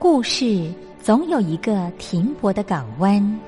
故事总有一个停泊的港湾。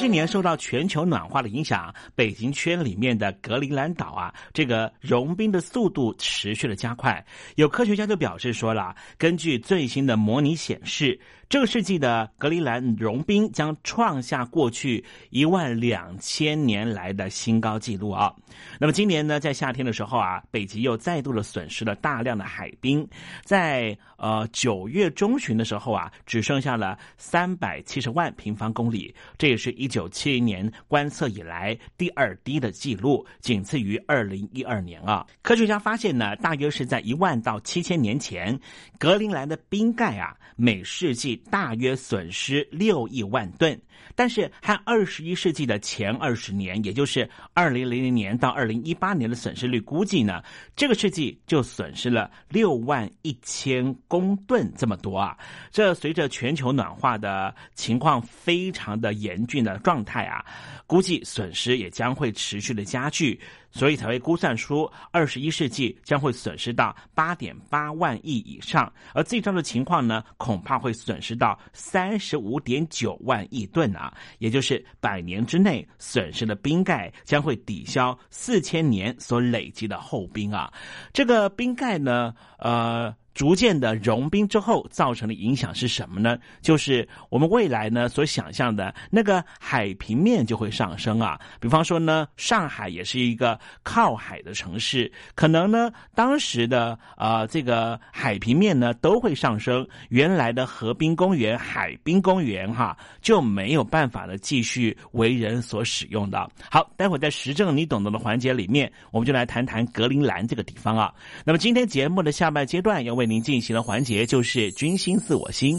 今年受到全球暖化的影响，北极圈里面的格陵兰岛啊，这个融冰的速度持续的加快。有科学家就表示说了，根据最新的模拟显示。这个世纪的格陵兰融冰将创下过去一万两千年来的新高纪录啊！那么今年呢，在夏天的时候啊，北极又再度的损失了大量的海冰，在呃九月中旬的时候啊，只剩下了三百七十万平方公里，这也是一九七零年观测以来第二低的记录，仅次于二零一二年啊。科学家发现呢，大约是在一万到七千年前，格陵兰的冰盖啊，每世纪。大约损失六亿万吨，但是和二十一世纪的前二十年，也就是二零零零年到二零一八年的损失率估计呢，这个世纪就损失了六万一千公吨这么多啊！这随着全球暖化的情况非常的严峻的状态啊，估计损失也将会持续的加剧。所以才会估算出二十一世纪将会损失到八点八万亿以上，而最糟的情况呢，恐怕会损失到三十五点九万亿吨啊，也就是百年之内损失的冰盖将会抵消四千年所累积的厚冰啊。这个冰盖呢，呃。逐渐的融冰之后造成的影响是什么呢？就是我们未来呢所想象的那个海平面就会上升啊。比方说呢，上海也是一个靠海的城市，可能呢当时的呃这个海平面呢都会上升，原来的河滨公园、海滨公园哈就没有办法的继续为人所使用的。好，待会在时政你懂得的环节里面，我们就来谈谈格陵兰这个地方啊。那么今天节目的下半阶段要。为您进行的环节就是“君心似我心”。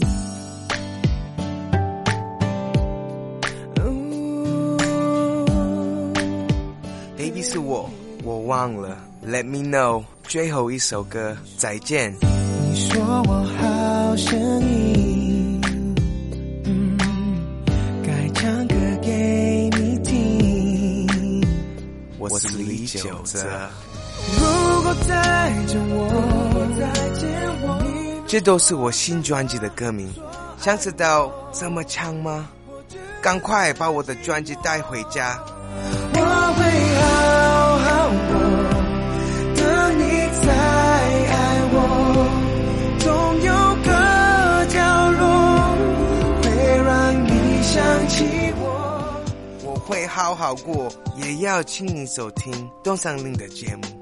Baby 是我，我忘了。Let me know，最后一首歌，再见。你说我好声音，该唱歌给你听。我是李玖哲。如果再见我，这都是我新专辑的歌名。想知道怎么唱吗？赶快把我的专辑带回家。我会好好过，等你再爱我。总有个角落会让你想起我。我会好好过，也要请你收听东山林的节目。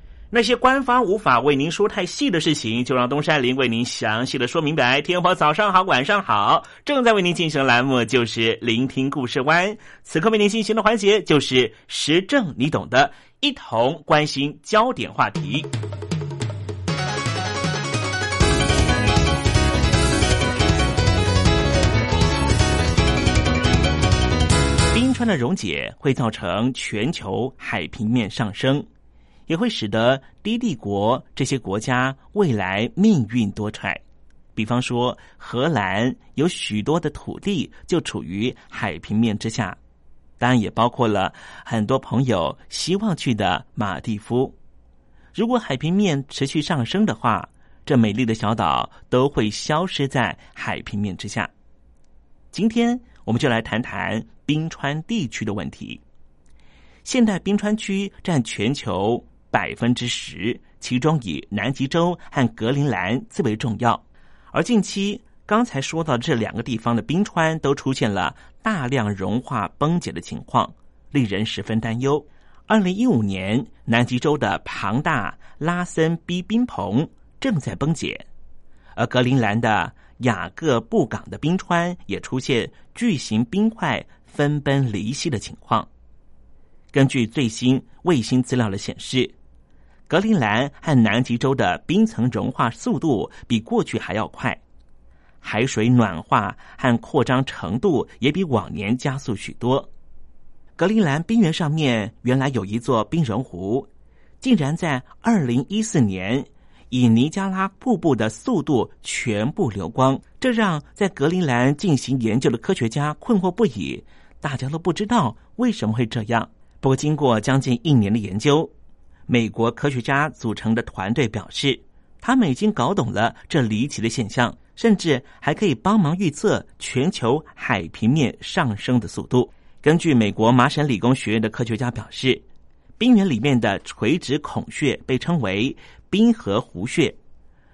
那些官方无法为您说太细的事情，就让东山林为您详细的说明白。天婆早上好，晚上好，正在为您进行的栏目就是聆听故事湾。此刻为您进行的环节就是时政，你懂的，一同关心焦点话题。冰川的溶解会造成全球海平面上升，也会使得低地国这些国家未来命运多舛。比方说，荷兰有许多的土地就处于海平面之下，当然也包括了很多朋友希望去的马蒂夫。如果海平面持续上升的话，这美丽的小岛都会消失在海平面之下。今天。我们就来谈谈冰川地区的问题。现代冰川区占全球百分之十，其中以南极洲和格陵兰最为重要。而近期刚才说到这两个地方的冰川都出现了大量融化崩解的情况，令人十分担忧。二零一五年，南极洲的庞大拉森 B 冰棚正在崩解，而格陵兰的。雅各布港的冰川也出现巨型冰块分崩离析的情况。根据最新卫星资料的显示，格陵兰和南极洲的冰层融化速度比过去还要快，海水暖化和扩张程度也比往年加速许多。格陵兰冰原上面原来有一座冰融湖，竟然在二零一四年。以尼加拉瀑布的速度全部流光，这让在格陵兰进行研究的科学家困惑不已。大家都不知道为什么会这样。不过，经过将近一年的研究，美国科学家组成的团队表示，他们已经搞懂了这离奇的现象，甚至还可以帮忙预测全球海平面上升的速度。根据美国麻省理工学院的科学家表示，冰原里面的垂直孔穴被称为。冰河湖穴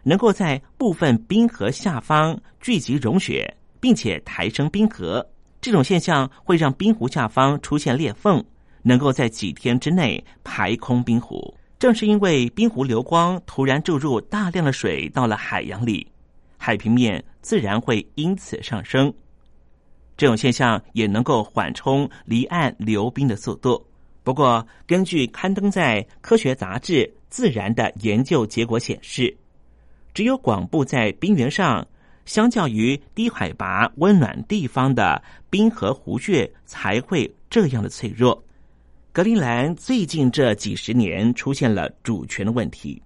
能够在部分冰河下方聚集融雪，并且抬升冰河。这种现象会让冰湖下方出现裂缝，能够在几天之内排空冰湖。正是因为冰湖流光突然注入大量的水到了海洋里，海平面自然会因此上升。这种现象也能够缓冲离岸流冰的速度。不过，根据刊登在科学杂志。自然的研究结果显示，只有广布在冰原上，相较于低海拔温暖地方的冰河湖穴才会这样的脆弱。格陵兰最近这几十年出现了主权的问题。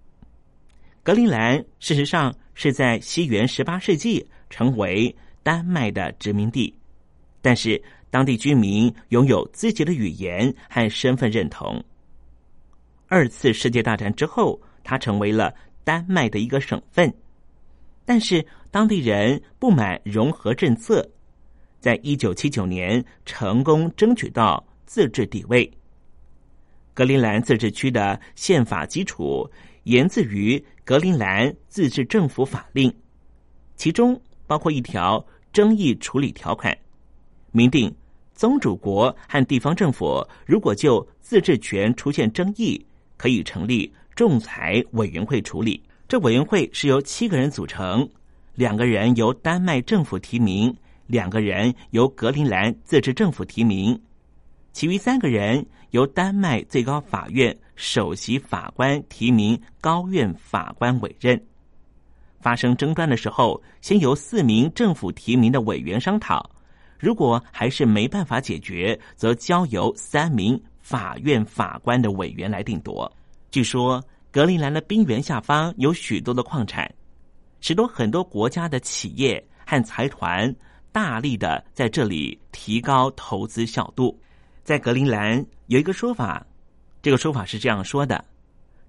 格陵兰事实上是在西元十八世纪成为丹麦的殖民地，但是当地居民拥有自己的语言和身份认同。二次世界大战之后，它成为了丹麦的一个省份，但是当地人不满融合政策，在一九七九年成功争取到自治地位。格陵兰自治区的宪法基础源自于《格陵兰自治政府法令》，其中包括一条争议处理条款，明定宗主国和地方政府如果就自治权出现争议。可以成立仲裁委员会处理。这委员会是由七个人组成，两个人由丹麦政府提名，两个人由格陵兰自治政府提名，其余三个人由丹麦最高法院首席法官提名，高院法官委任。发生争端的时候，先由四名政府提名的委员商讨，如果还是没办法解决，则交由三名。法院法官的委员来定夺。据说格陵兰的冰原下方有许多的矿产，使得很多国家的企业和财团大力的在这里提高投资效度。在格陵兰有一个说法，这个说法是这样说的：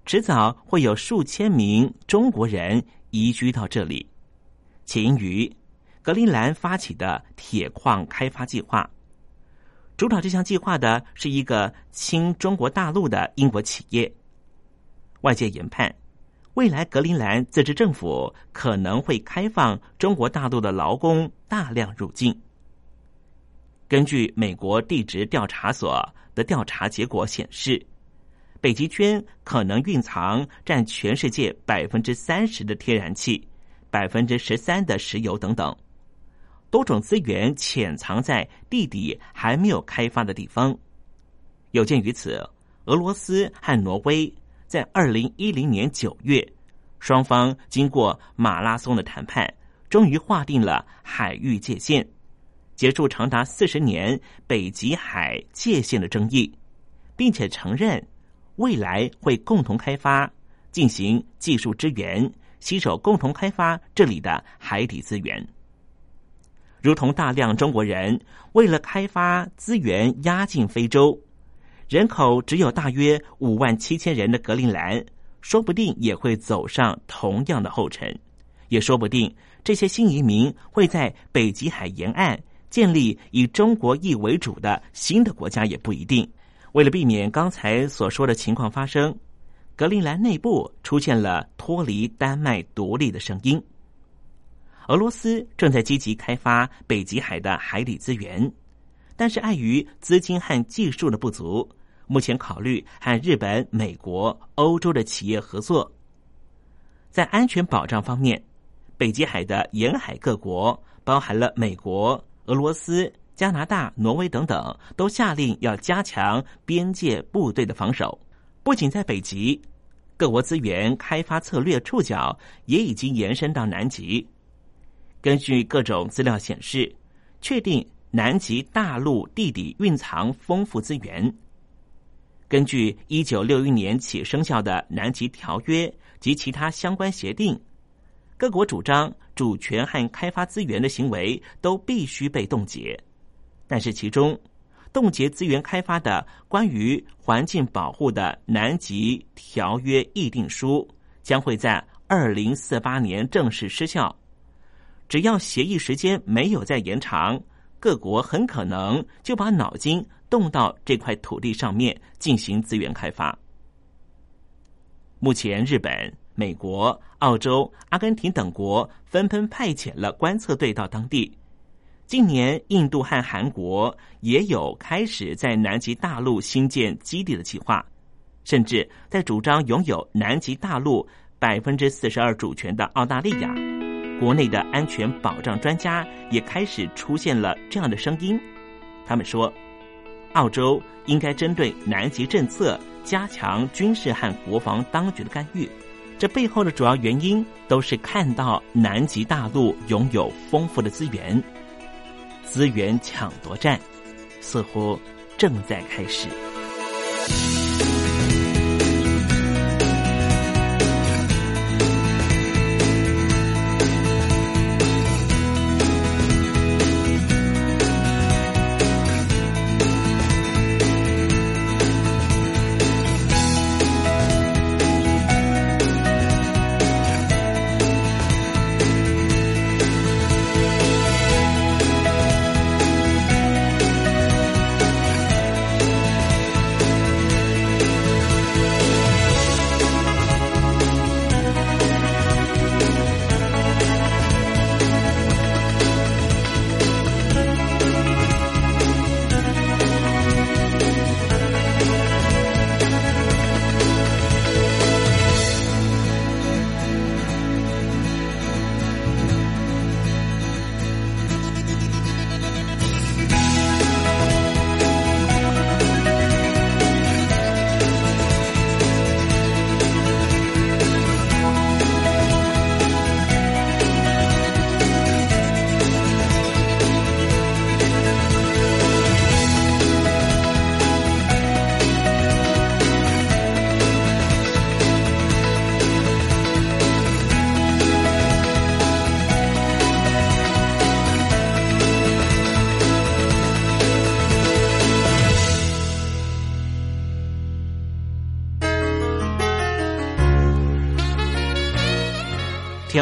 迟早会有数千名中国人移居到这里，起因于格陵兰发起的铁矿开发计划。主导这项计划的是一个亲中国大陆的英国企业。外界研判，未来格陵兰自治政府可能会开放中国大陆的劳工大量入境。根据美国地质调查所的调查结果显示，北极圈可能蕴藏占全世界百分之三十的天然气、百分之十三的石油等等。多种资源潜藏在地底还没有开发的地方。有鉴于此，俄罗斯和挪威在二零一零年九月，双方经过马拉松的谈判，终于划定了海域界限，结束长达四十年北极海界限的争议，并且承认未来会共同开发、进行技术支援，携手共同开发这里的海底资源。如同大量中国人为了开发资源压进非洲，人口只有大约五万七千人的格陵兰，说不定也会走上同样的后尘。也说不定这些新移民会在北极海沿岸建立以中国裔为主的新的国家，也不一定。为了避免刚才所说的情况发生，格陵兰内部出现了脱离丹麦独立的声音。俄罗斯正在积极开发北极海的海底资源，但是碍于资金和技术的不足，目前考虑和日本、美国、欧洲的企业合作。在安全保障方面，北极海的沿海各国，包含了美国、俄罗斯、加拿大、挪威等等，都下令要加强边界部队的防守。不仅在北极，各国资源开发策略触角也已经延伸到南极。根据各种资料显示，确定南极大陆地底蕴藏丰富资源。根据一九六一年起生效的南极条约及其他相关协定，各国主张主权和开发资源的行为都必须被冻结。但是，其中冻结资源开发的关于环境保护的南极条约议定书将会在二零四八年正式失效。只要协议时间没有再延长，各国很可能就把脑筋动到这块土地上面进行资源开发。目前，日本、美国、澳洲、阿根廷等国纷纷派遣了观测队到当地。近年，印度和韩国也有开始在南极大陆新建基地的计划，甚至在主张拥有南极大陆百分之四十二主权的澳大利亚。国内的安全保障专家也开始出现了这样的声音，他们说，澳洲应该针对南极政策加强军事和国防当局的干预。这背后的主要原因都是看到南极大陆拥有丰富的资源，资源抢夺战似乎正在开始。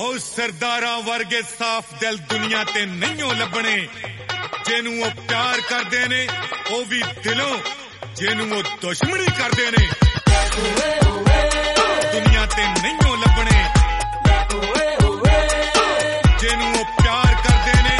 ਉਹ ਸਰਦਾਰਾਂ ਵਰਗੇ ਸਾਫ਼ ਦਿਲ ਦੁਨੀਆ ਤੇ ਨਹੀਂਓ ਲੱਭਣੇ ਜਿਹਨੂੰ ਉਹ ਪਿਆਰ ਕਰਦੇ ਨੇ ਉਹ ਵੀ ਦਿਲੋਂ ਜਿਹਨੂੰ ਉਹ ਦੁਸ਼ਮਣੀ ਕਰਦੇ ਨੇ ਦੁਨੀਆ ਤੇ ਨਹੀਂਓ ਲੱਭਣੇ ਜਿਹਨੂੰ ਉਹ ਪਿਆਰ ਕਰਦੇ ਨੇ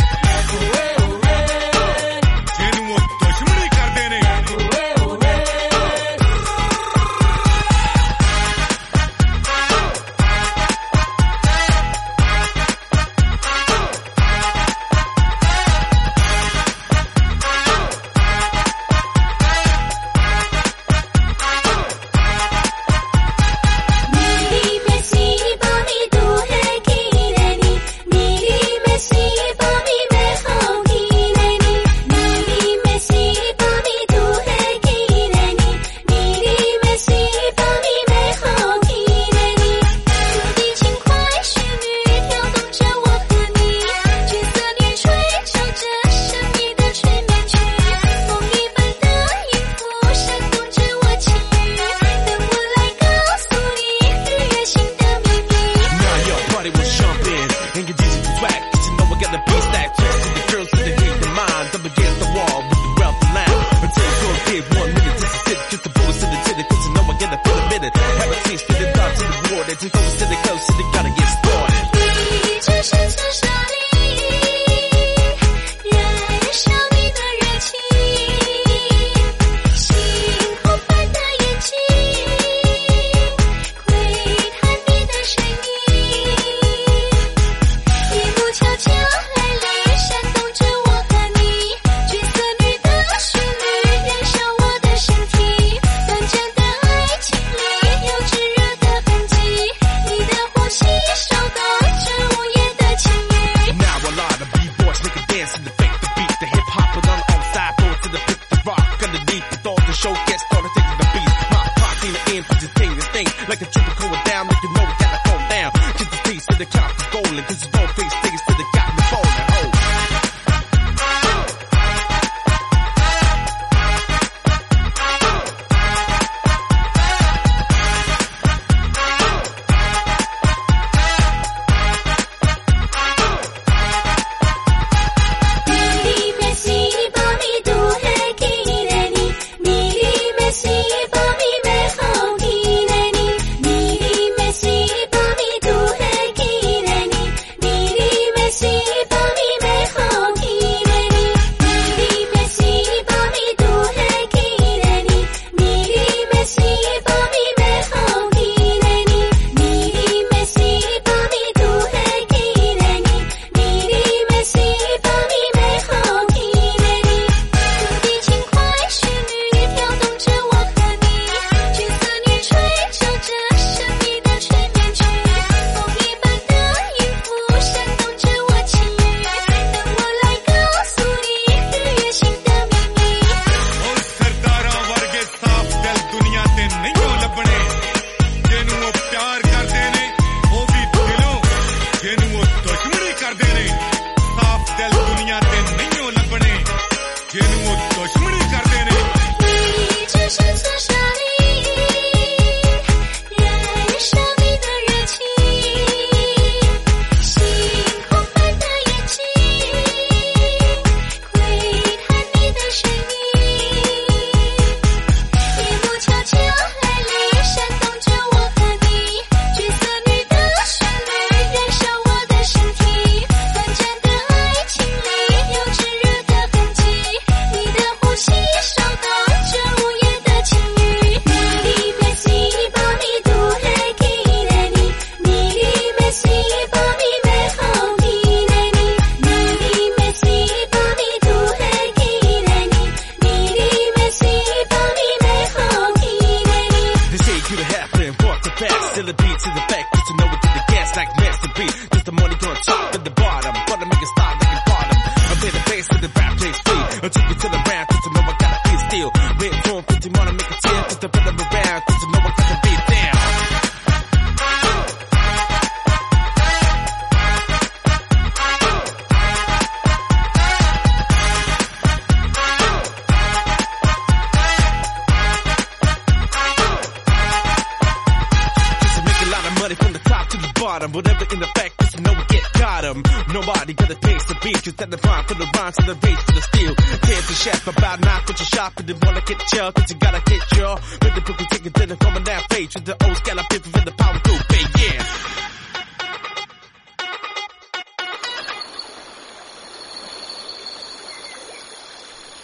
bottom. Whatever in the fact, just to know we get got 'em. Nobody got a taste the beat. Just at the rhyme for the rhymes and the race for the steel. Tears the chef about knock what you shop and they wanna get you, cause you gotta get your. With the book and ticket to the coming down page with the old scallop if in the power group, yeah.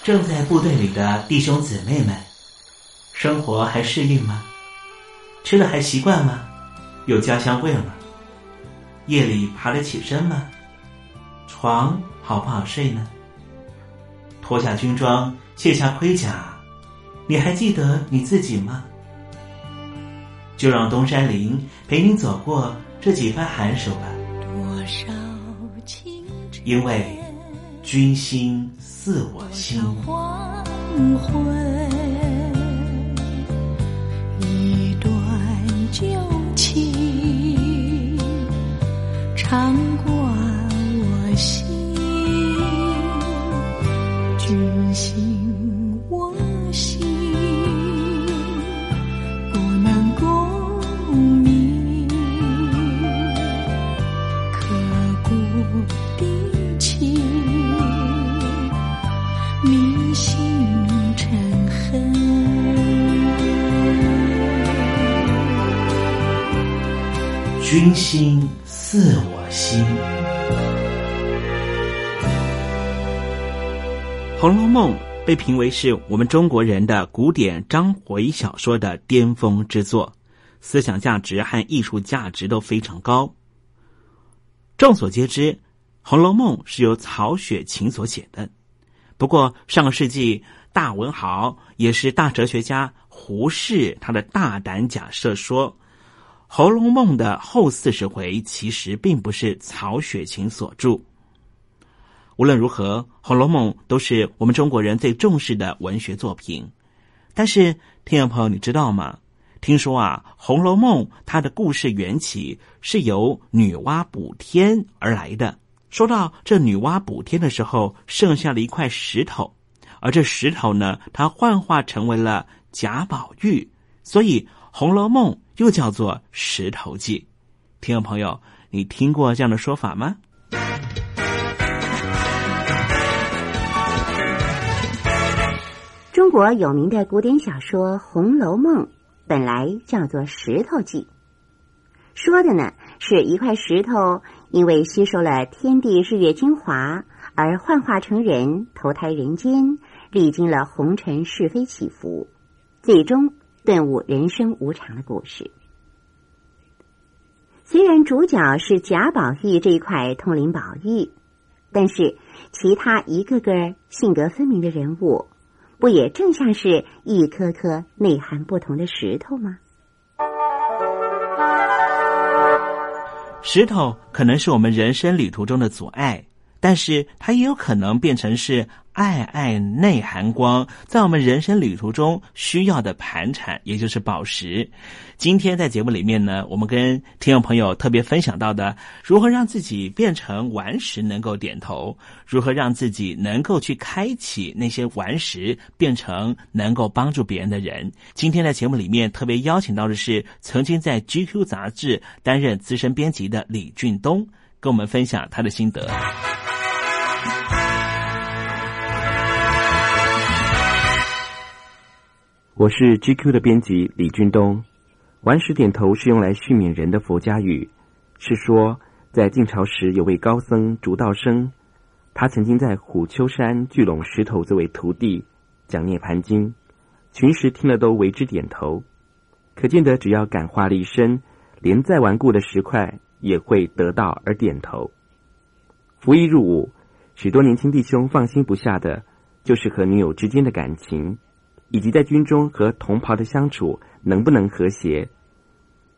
正在部队里的弟兄姊妹们，生活还适应吗？吃的还习惯吗？有家乡味吗？夜里爬得起身吗？床好不好睡呢？脱下军装，卸下盔甲，你还记得你自己吗？就让东山林陪你走过这几番寒暑吧。多少情因为军心似我心。黄昏，常挂我心，君心我心，不能共鸣，刻骨的情。铭心成恨。君心似我心。《红楼梦》被评为是我们中国人的古典章回小说的巅峰之作，思想价值和艺术价值都非常高。众所皆知，《红楼梦》是由曹雪芹所写的。不过，上个世纪大文豪也是大哲学家胡适，他的大胆假设说，《红楼梦》的后四十回其实并不是曹雪芹所著。无论如何，《红楼梦》都是我们中国人最重视的文学作品。但是，听众朋友，你知道吗？听说啊，《红楼梦》它的故事缘起是由女娲补天而来的。说到这女娲补天的时候，剩下了一块石头，而这石头呢，它幻化成为了贾宝玉，所以《红楼梦》又叫做《石头记》。听众朋友，你听过这样的说法吗？中国有名的古典小说《红楼梦》本来叫做《石头记》，说的呢是一块石头因为吸收了天地日月精华而幻化成人，投胎人间，历经了红尘是非起伏，最终顿悟人生无常的故事。虽然主角是贾宝玉这一块通灵宝玉，但是其他一个个性格分明的人物。不也正像是一颗颗内涵不同的石头吗？石头可能是我们人生旅途中的阻碍，但是它也有可能变成是爱爱内涵光，在我们人生旅途中需要的盘缠，也就是宝石。今天在节目里面呢，我们跟听众朋友特别分享到的，如何让自己变成顽石能够点头，如何让自己能够去开启那些顽石，变成能够帮助别人的人。今天在节目里面特别邀请到的是曾经在 GQ 杂志担任资深编辑的李俊东，跟我们分享他的心得。我是 GQ 的编辑李俊东。顽石点头是用来训勉人的佛家语，是说在晋朝时有位高僧竺道生，他曾经在虎丘山聚拢石头作为徒弟，讲《涅盘经》，群石听了都为之点头。可见得只要感化力深，连再顽固的石块也会得到而点头。服役入伍，许多年轻弟兄放心不下的，就是和女友之间的感情，以及在军中和同袍的相处能不能和谐。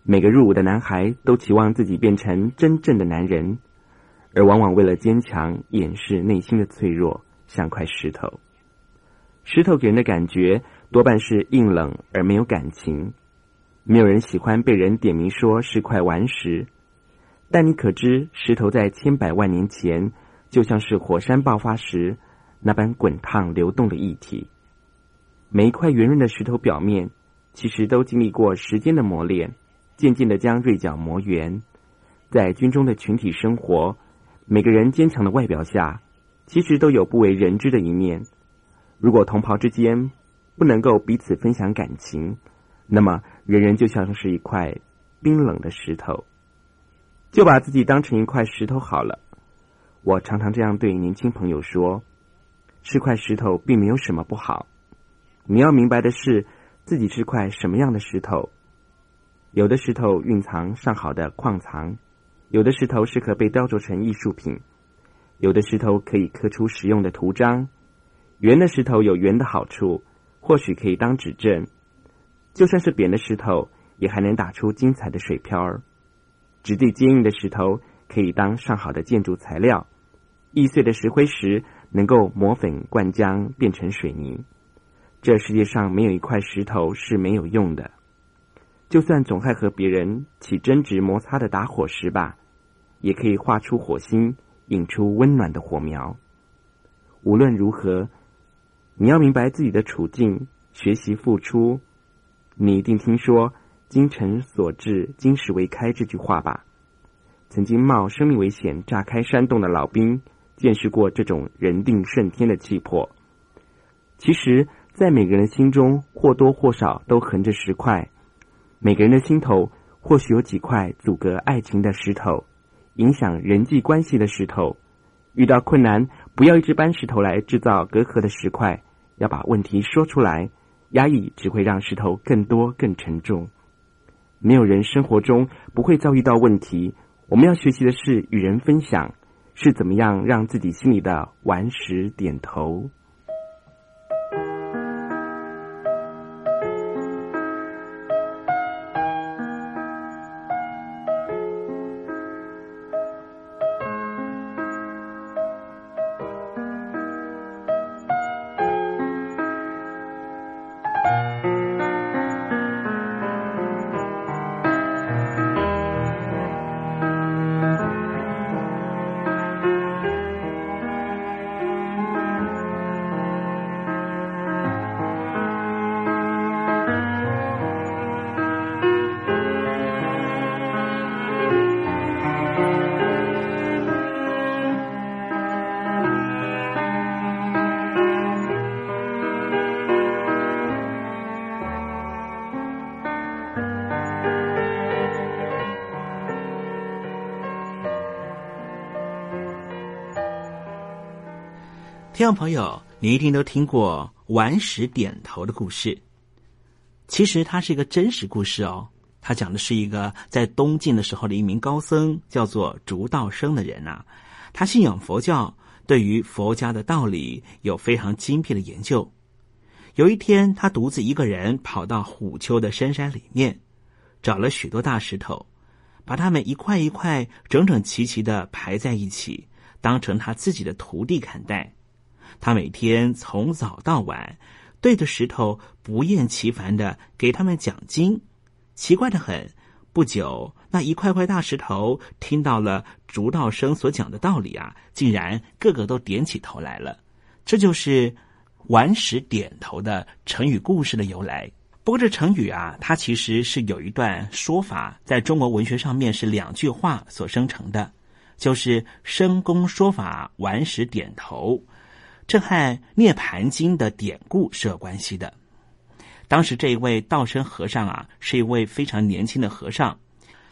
每个入伍的男孩都期望自己变成真正的男人，而往往为了坚强掩饰内心的脆弱，像块石头。石头给人的感觉多半是硬冷而没有感情，没有人喜欢被人点名说是块顽石。但你可知，石头在千百万年前就像是火山爆发时那般滚烫流动的液体。每一块圆润的石头表面，其实都经历过时间的磨练，渐渐的将锐角磨圆。在军中的群体生活，每个人坚强的外表下，其实都有不为人知的一面。如果同袍之间不能够彼此分享感情，那么人人就像是一块冰冷的石头。就把自己当成一块石头好了。我常常这样对年轻朋友说：“是块石头，并没有什么不好。你要明白的是，自己是块什么样的石头。有的石头蕴藏上好的矿藏，有的石头适合被雕琢成艺术品，有的石头可以刻出实用的图章。圆的石头有圆的好处，或许可以当指针；就算是扁的石头，也还能打出精彩的水漂儿。”质地坚硬的石头可以当上好的建筑材料，易碎的石灰石能够磨粉灌浆变成水泥。这世界上没有一块石头是没有用的，就算总爱和别人起争执摩擦的打火石吧，也可以画出火星，引出温暖的火苗。无论如何，你要明白自己的处境，学习付出。你一定听说。精诚所至，金石为开。这句话吧，曾经冒生命危险炸开山洞的老兵，见识过这种人定胜天的气魄。其实，在每个人心中，或多或少都横着石块。每个人的心头，或许有几块阻隔爱情的石头，影响人际关系的石头。遇到困难，不要一直搬石头来制造隔阂的石块，要把问题说出来。压抑只会让石头更多、更沉重。没有人生活中不会遭遇到问题。我们要学习的是与人分享，是怎么样让自己心里的顽石点头。听众朋友，你一定都听过顽石点头的故事。其实它是一个真实故事哦。他讲的是一个在东晋的时候的一名高僧，叫做竺道生的人呐。他信仰佛教，对于佛家的道理有非常精辟的研究。有一天，他独自一个人跑到虎丘的深山里面，找了许多大石头，把它们一块一块整整齐齐的排在一起，当成他自己的徒弟看待。他每天从早到晚，对着石头不厌其烦的给他们讲经。奇怪的很，不久，那一块块大石头听到了竹道生所讲的道理啊，竟然个个都点起头来了。这就是“顽石点头”的成语故事的由来。不过，这成语啊，它其实是有一段说法，在中国文学上面是两句话所生成的，就是“深公说法，顽石点头”。这和《涅盘经》的典故是有关系的。当时这一位道生和尚啊，是一位非常年轻的和尚，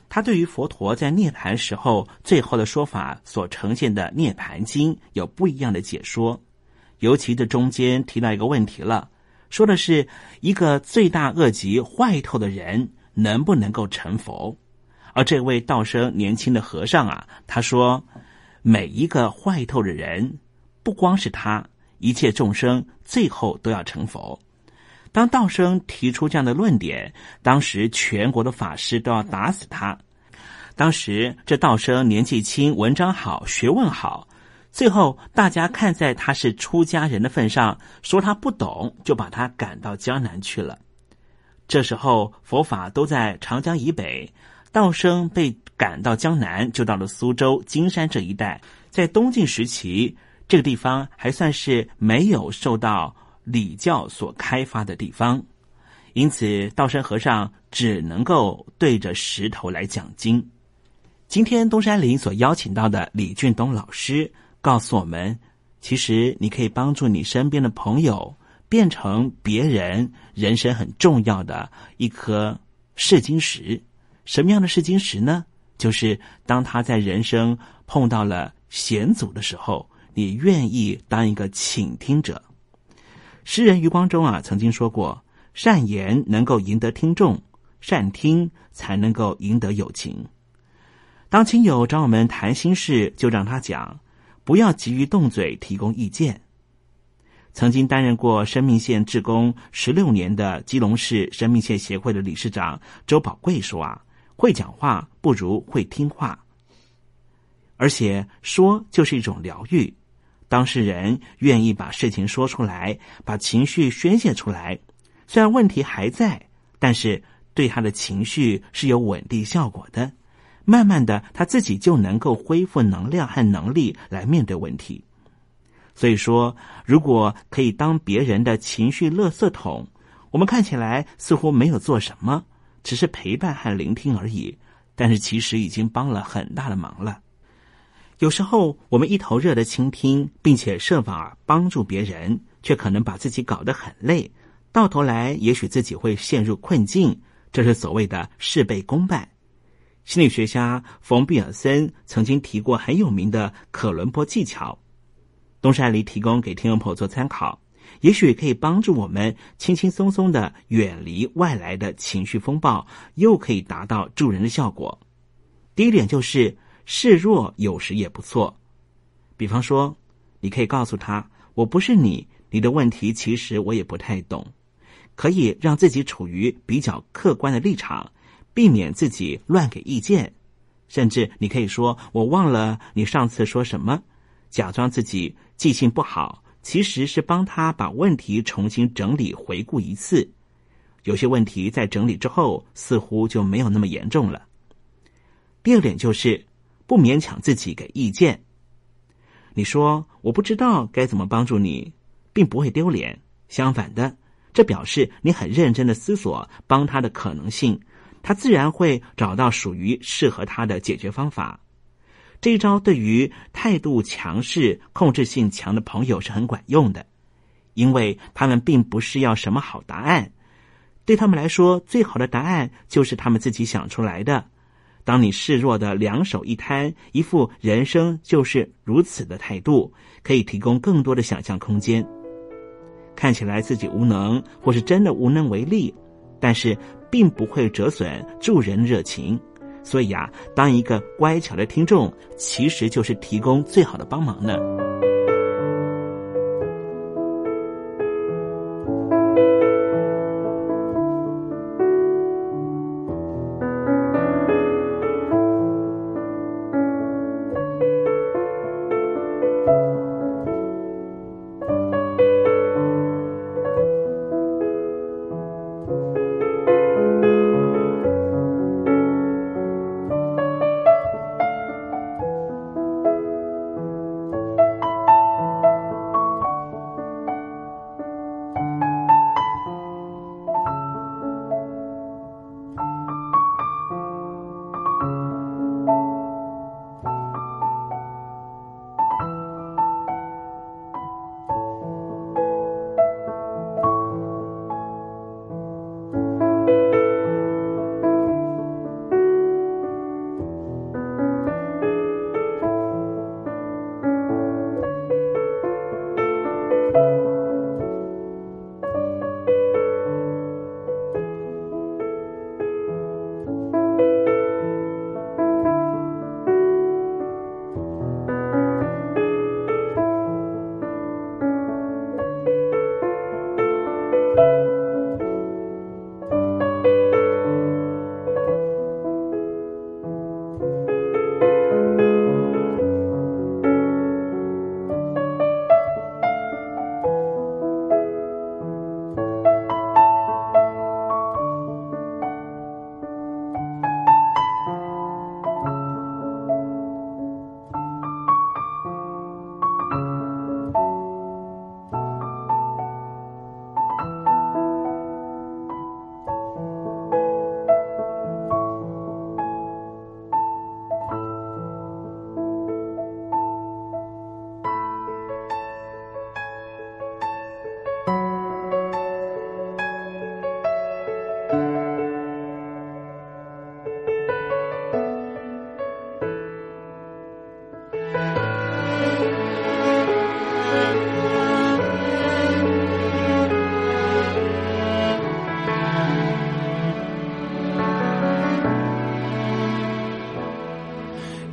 他对于佛陀在涅盘时候最后的说法所呈现的《涅盘经》有不一样的解说。尤其这中间提到一个问题了，说的是一个罪大恶极、坏透的人能不能够成佛？而这位道生年轻的和尚啊，他说每一个坏透的人。不光是他，一切众生最后都要成佛。当道生提出这样的论点，当时全国的法师都要打死他。当时这道生年纪轻，文章好，学问好。最后大家看在他是出家人的份上，说他不懂，就把他赶到江南去了。这时候佛法都在长江以北，道生被赶到江南，就到了苏州、金山这一带。在东晋时期，这个地方还算是没有受到礼教所开发的地方，因此道生和尚只能够对着石头来讲经。今天东山林所邀请到的李俊东老师。告诉我们，其实你可以帮助你身边的朋友变成别人人生很重要的一颗试金石。什么样的试金石呢？就是当他在人生碰到了险阻的时候，你愿意当一个倾听者。诗人余光中啊曾经说过：“善言能够赢得听众，善听才能够赢得友情。”当亲友找我们谈心事，就让他讲。不要急于动嘴提供意见。曾经担任过生命线志工十六年的基隆市生命线协会的理事长周宝贵说：“啊，会讲话不如会听话，而且说就是一种疗愈。当事人愿意把事情说出来，把情绪宣泄出来，虽然问题还在，但是对他的情绪是有稳定效果的。”慢慢的，他自己就能够恢复能量和能力来面对问题。所以说，如果可以当别人的情绪垃圾桶，我们看起来似乎没有做什么，只是陪伴和聆听而已，但是其实已经帮了很大的忙了。有时候，我们一头热的倾听，并且设法帮助别人，却可能把自己搞得很累，到头来也许自己会陷入困境。这是所谓的事倍功半。心理学家冯比尔森曾经提过很有名的可伦坡技巧，东山里提供给听众朋友做参考，也许可以帮助我们轻轻松松的远离外来的情绪风暴，又可以达到助人的效果。第一点就是示弱，有时也不错。比方说，你可以告诉他：“我不是你，你的问题其实我也不太懂。”可以让自己处于比较客观的立场。避免自己乱给意见，甚至你可以说：“我忘了你上次说什么。”假装自己记性不好，其实是帮他把问题重新整理、回顾一次。有些问题在整理之后，似乎就没有那么严重了。第二点就是不勉强自己给意见。你说：“我不知道该怎么帮助你”，并不会丢脸。相反的，这表示你很认真的思索帮他的可能性。他自然会找到属于适合他的解决方法。这一招对于态度强势、控制性强的朋友是很管用的，因为他们并不是要什么好答案，对他们来说，最好的答案就是他们自己想出来的。当你示弱的两手一摊，一副人生就是如此的态度，可以提供更多的想象空间。看起来自己无能，或是真的无能为力。但是并不会折损助人热情，所以啊，当一个乖巧的听众，其实就是提供最好的帮忙呢。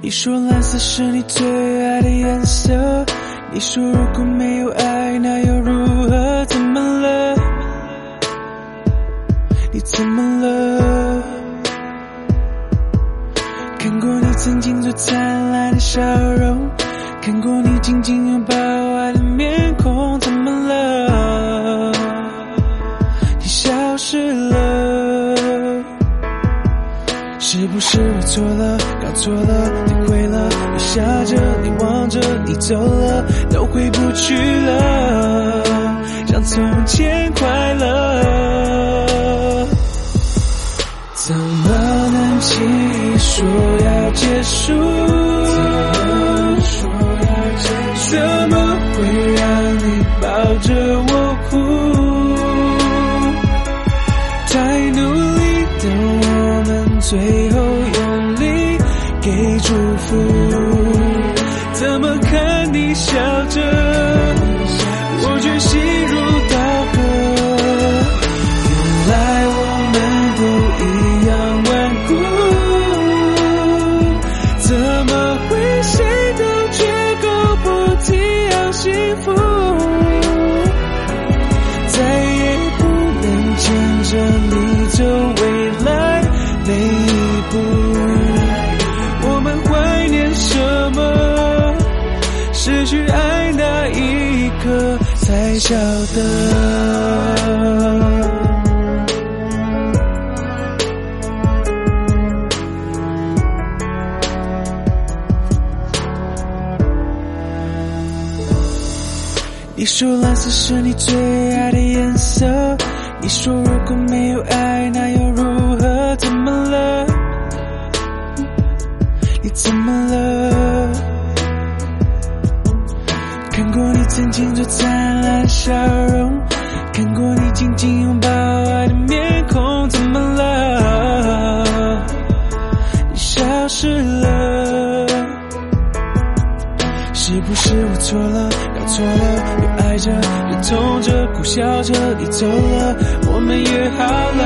你说蓝色是你最爱的颜色，你说如果没有爱，那又如何？怎么了？你怎么了？看过你曾经最灿烂的笑容，看过你紧紧拥抱爱的面孔，怎么了？你消失了，是不是我错了，搞错了，下？着，你望着，你走了，都回不去了，像从前快乐。怎么能轻易说要结束？怎么会让你抱着我哭？太努力的我们，最后用力给祝晓得。你说蓝色是你最爱的颜色，你说如果没有爱，那又如何？怎么了？你怎么了？看过你曾经最灿烂笑容，看过你紧紧拥抱爱的面孔，怎么了？你消失了。是不是我错了，搞错了？越爱着，越痛着，苦笑着，你走了，我们约好了，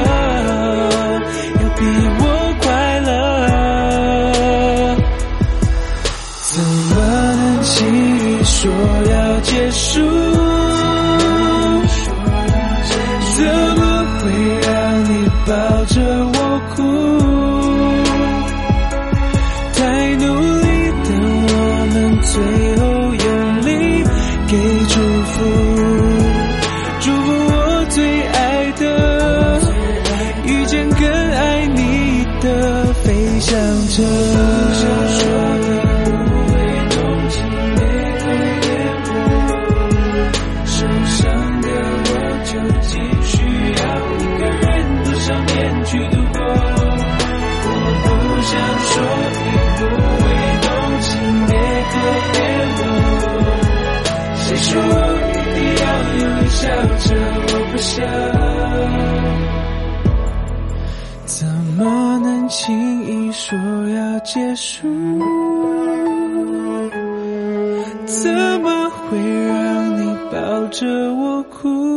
结束？怎么会让你抱着我哭？